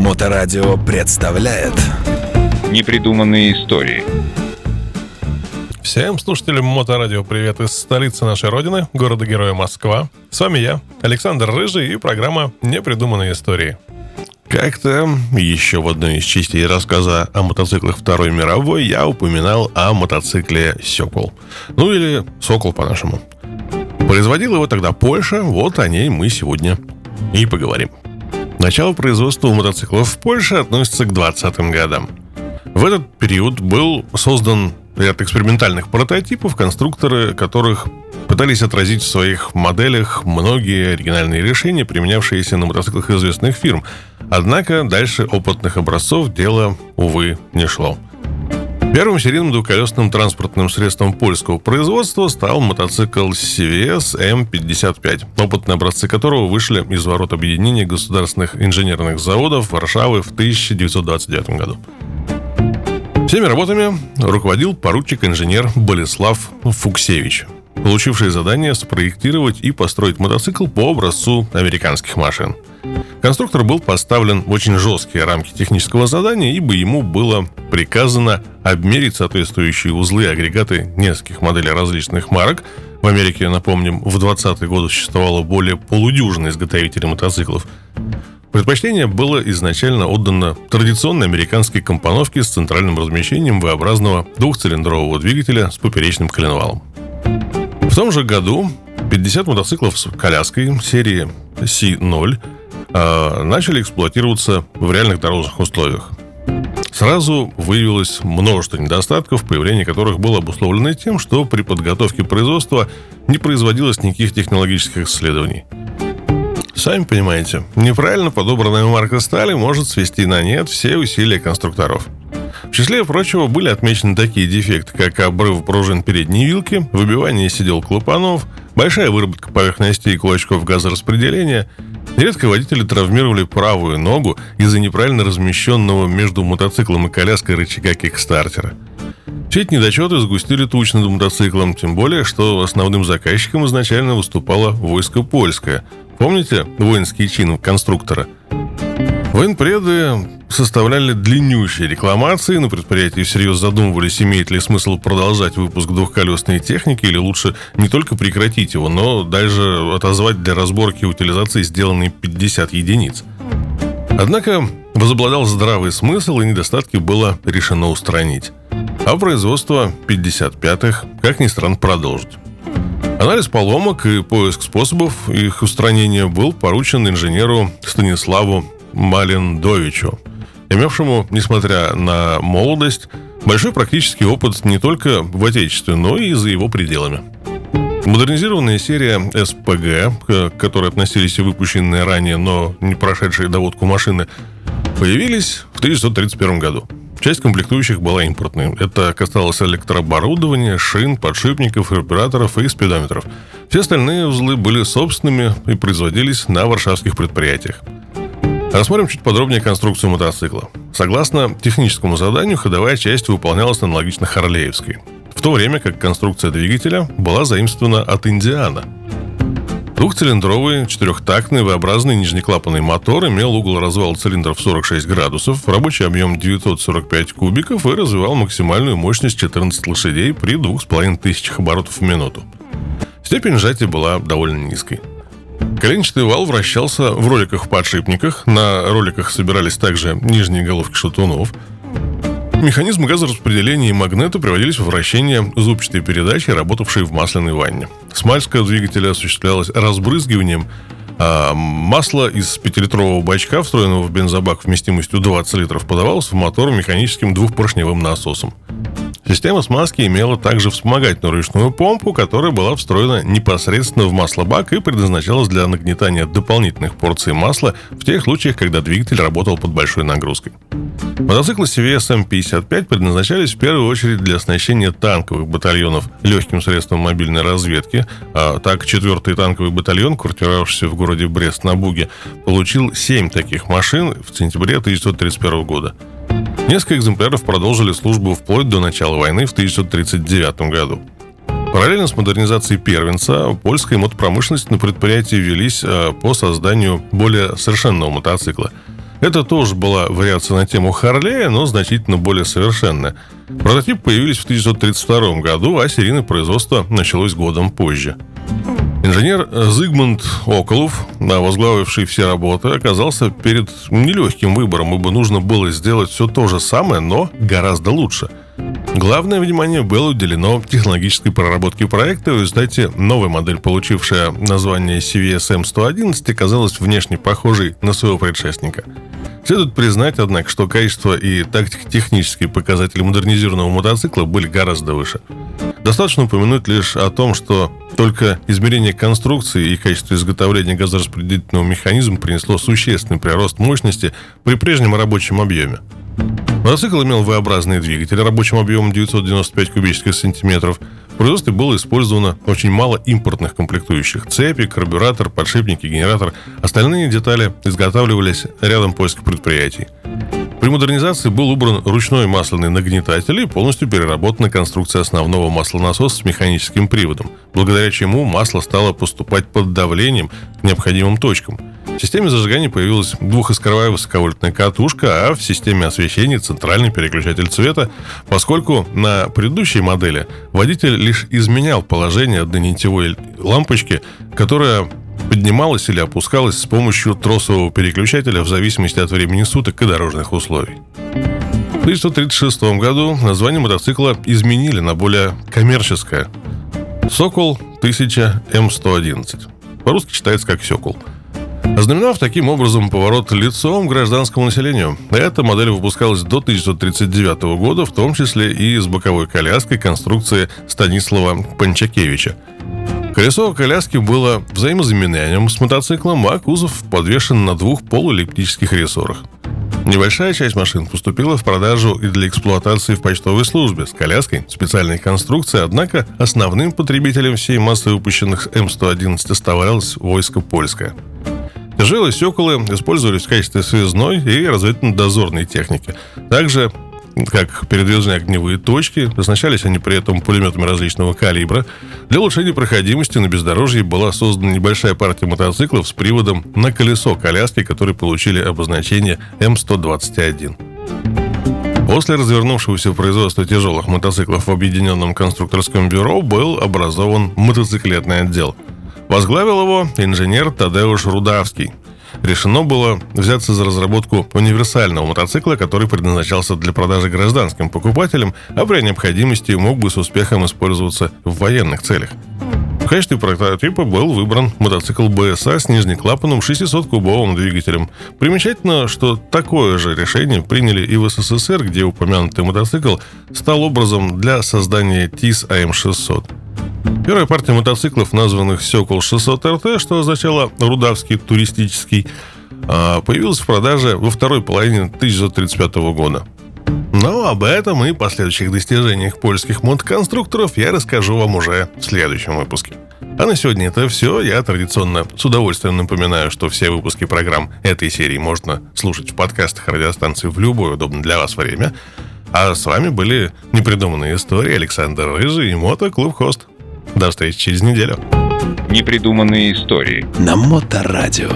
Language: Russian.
Моторадио представляет Непридуманные истории Всем слушателям Моторадио привет из столицы нашей родины, города-героя Москва. С вами я, Александр Рыжий и программа «Непридуманные истории». Как-то еще в одной из частей рассказа о мотоциклах Второй мировой я упоминал о мотоцикле «Сокол». Ну или «Сокол» по-нашему. Производила его тогда Польша, вот о ней мы сегодня и поговорим. Начало производства мотоциклов в Польше относится к 20-м годам. В этот период был создан ряд экспериментальных прототипов, конструкторы которых пытались отразить в своих моделях многие оригинальные решения, применявшиеся на мотоциклах известных фирм. Однако дальше опытных образцов дело, увы, не шло. Первым серийным двухколесным транспортным средством польского производства стал мотоцикл CVS M55, опытные образцы которого вышли из ворот объединения государственных инженерных заводов Варшавы в 1929 году. Всеми работами руководил поручик-инженер Болеслав Фуксевич, получивший задание спроектировать и построить мотоцикл по образцу американских машин – Конструктор был поставлен в очень жесткие рамки технического задания, ибо ему было приказано обмерить соответствующие узлы и агрегаты нескольких моделей различных марок. В Америке, напомним, в 20-е годы существовало более полудюжины изготовителей мотоциклов. Предпочтение было изначально отдано традиционной американской компоновке с центральным размещением V-образного двухцилиндрового двигателя с поперечным коленвалом. В том же году 50 мотоциклов с коляской серии C0 э, начали эксплуатироваться в реальных дорожных условиях. Сразу выявилось множество недостатков, появление которых было обусловлено тем, что при подготовке производства не производилось никаких технологических исследований. Сами понимаете, неправильно подобранная марка стали может свести на нет все усилия конструкторов. В числе прочего были отмечены такие дефекты, как обрыв пружин передней вилки, выбивание сидел клапанов, большая выработка поверхностей и кулачков газораспределения – Нередко водители травмировали правую ногу из-за неправильно размещенного между мотоциклом и коляской рычага кикстартера. Все эти недочеты сгустили туч над мотоциклом, тем более, что основным заказчиком изначально выступало войско польское. Помните воинский чин конструктора? Военпреды составляли длиннющие рекламации, на предприятии всерьез задумывались, имеет ли смысл продолжать выпуск двухколесной техники или лучше не только прекратить его, но даже отозвать для разборки и утилизации сделанные 50 единиц. Однако возобладал здравый смысл и недостатки было решено устранить. А производство 55-х, как ни странно, продолжить. Анализ поломок и поиск способов их устранения был поручен инженеру Станиславу Малендовичу, имевшему, несмотря на молодость, большой практический опыт не только в Отечестве, но и за его пределами. Модернизированная серия СПГ, к которой относились и выпущенные ранее, но не прошедшие доводку машины, появились в 1931 году. Часть комплектующих была импортной. Это касалось электрооборудования, шин, подшипников, регуляторов и спидометров. Все остальные узлы были собственными и производились на варшавских предприятиях. Рассмотрим чуть подробнее конструкцию мотоцикла. Согласно техническому заданию, ходовая часть выполнялась аналогично Харлеевской, в то время как конструкция двигателя была заимствована от Индиана. Двухцилиндровый, четырехтактный, V-образный нижнеклапанный мотор имел угол развала цилиндров 46 градусов, рабочий объем 945 кубиков и развивал максимальную мощность 14 лошадей при 2500 оборотов в минуту. Степень сжатия была довольно низкой. Коленчатый вал вращался в роликах-подшипниках. На роликах собирались также нижние головки шатунов. Механизм газораспределения и магнета приводились в вращение зубчатой передачи, работавшей в масляной ванне. Смальска двигателя осуществлялась разбрызгиванием, а масло из 5-литрового бачка, встроенного в бензобак вместимостью 20 литров, подавалось в мотор механическим двухпоршневым насосом. Система смазки имела также вспомогательную ручную помпу, которая была встроена непосредственно в маслобак и предназначалась для нагнетания дополнительных порций масла в тех случаях, когда двигатель работал под большой нагрузкой. Мотоциклы CVS M55 предназначались в первую очередь для оснащения танковых батальонов легким средством мобильной разведки. А так, 4-й танковый батальон, квартировавшийся в городе Брест-на-Буге, получил 7 таких машин в сентябре 1931 года. Несколько экземпляров продолжили службу вплоть до начала войны в 1939 году. Параллельно с модернизацией первенца, польская мотопромышленность на предприятии велись э, по созданию более совершенного мотоцикла. Это тоже была вариация на тему Харлея, но значительно более совершенная. Прототип появились в 1932 году, а серийное производство началось годом позже. Инженер Зигмунд Околов, возглавивший все работы, оказался перед нелегким выбором, ибо нужно было сделать все то же самое, но гораздо лучше. Главное внимание было уделено технологической проработке проекта. В результате новая модель, получившая название CVS M111, оказалась внешне похожей на своего предшественника. Следует признать, однако, что качество и тактико-технические показатели модернизированного мотоцикла были гораздо выше. Достаточно упомянуть лишь о том, что только измерение конструкции и качество изготовления газораспределительного механизма принесло существенный прирост мощности при прежнем рабочем объеме. Мотоцикл имел V-образный двигатель рабочим объемом 995 кубических сантиметров. В производстве было использовано очень мало импортных комплектующих. Цепи, карбюратор, подшипники, генератор. Остальные детали изготавливались рядом польских предприятий. При модернизации был убран ручной масляный нагнетатель и полностью переработана конструкция основного маслонасоса с механическим приводом, благодаря чему масло стало поступать под давлением к необходимым точкам. В системе зажигания появилась двухискровая высоковольтная катушка, а в системе освещения центральный переключатель цвета, поскольку на предыдущей модели водитель лишь изменял положение однонитевой лампочки, которая поднималась или опускалась с помощью тросового переключателя в зависимости от времени суток и дорожных условий. В 1936 году название мотоцикла изменили на более коммерческое. «Сокол 1000 М111». По-русски читается как «Сёкол». Ознаменовав таким образом поворот лицом гражданскому населению. Эта модель выпускалась до 1939 года, в том числе и с боковой коляской конструкции Станислава Панчакевича – Колесо коляски было взаимозаменяемым с мотоциклом, а кузов подвешен на двух полуэллиптических рессорах. Небольшая часть машин поступила в продажу и для эксплуатации в почтовой службе с коляской специальной конструкции, однако основным потребителем всей массы выпущенных М111 оставалось войско польское. Тяжелые стеколы использовались в качестве связной и разведывательно-дозорной техники. Также как передвижные огневые точки. Оснащались они при этом пулеметами различного калибра. Для улучшения проходимости на бездорожье была создана небольшая партия мотоциклов с приводом на колесо коляски, которые получили обозначение М121. После развернувшегося производства тяжелых мотоциклов в Объединенном конструкторском бюро был образован мотоциклетный отдел. Возглавил его инженер Тадеуш Рудавский – решено было взяться за разработку универсального мотоцикла, который предназначался для продажи гражданским покупателям, а при необходимости мог бы с успехом использоваться в военных целях. В качестве прототипа был выбран мотоцикл БСА с нижнеклапанным 600-кубовым двигателем. Примечательно, что такое же решение приняли и в СССР, где упомянутый мотоцикл стал образом для создания ТИС АМ-600. Первая партия мотоциклов, названных Сокол 600 РТ, что означало Рудавский туристический, а, появилась в продаже во второй половине 1935 года. Но об этом и последующих достижениях польских мотоконструкторов я расскажу вам уже в следующем выпуске. А на сегодня это все. Я традиционно с удовольствием напоминаю, что все выпуски программ этой серии можно слушать в подкастах радиостанции в любое удобное для вас время. А с вами были непридуманные истории Александр Рыжий и Мотоклуб Хост. До встречи через неделю. Непридуманные истории. На Моторадио.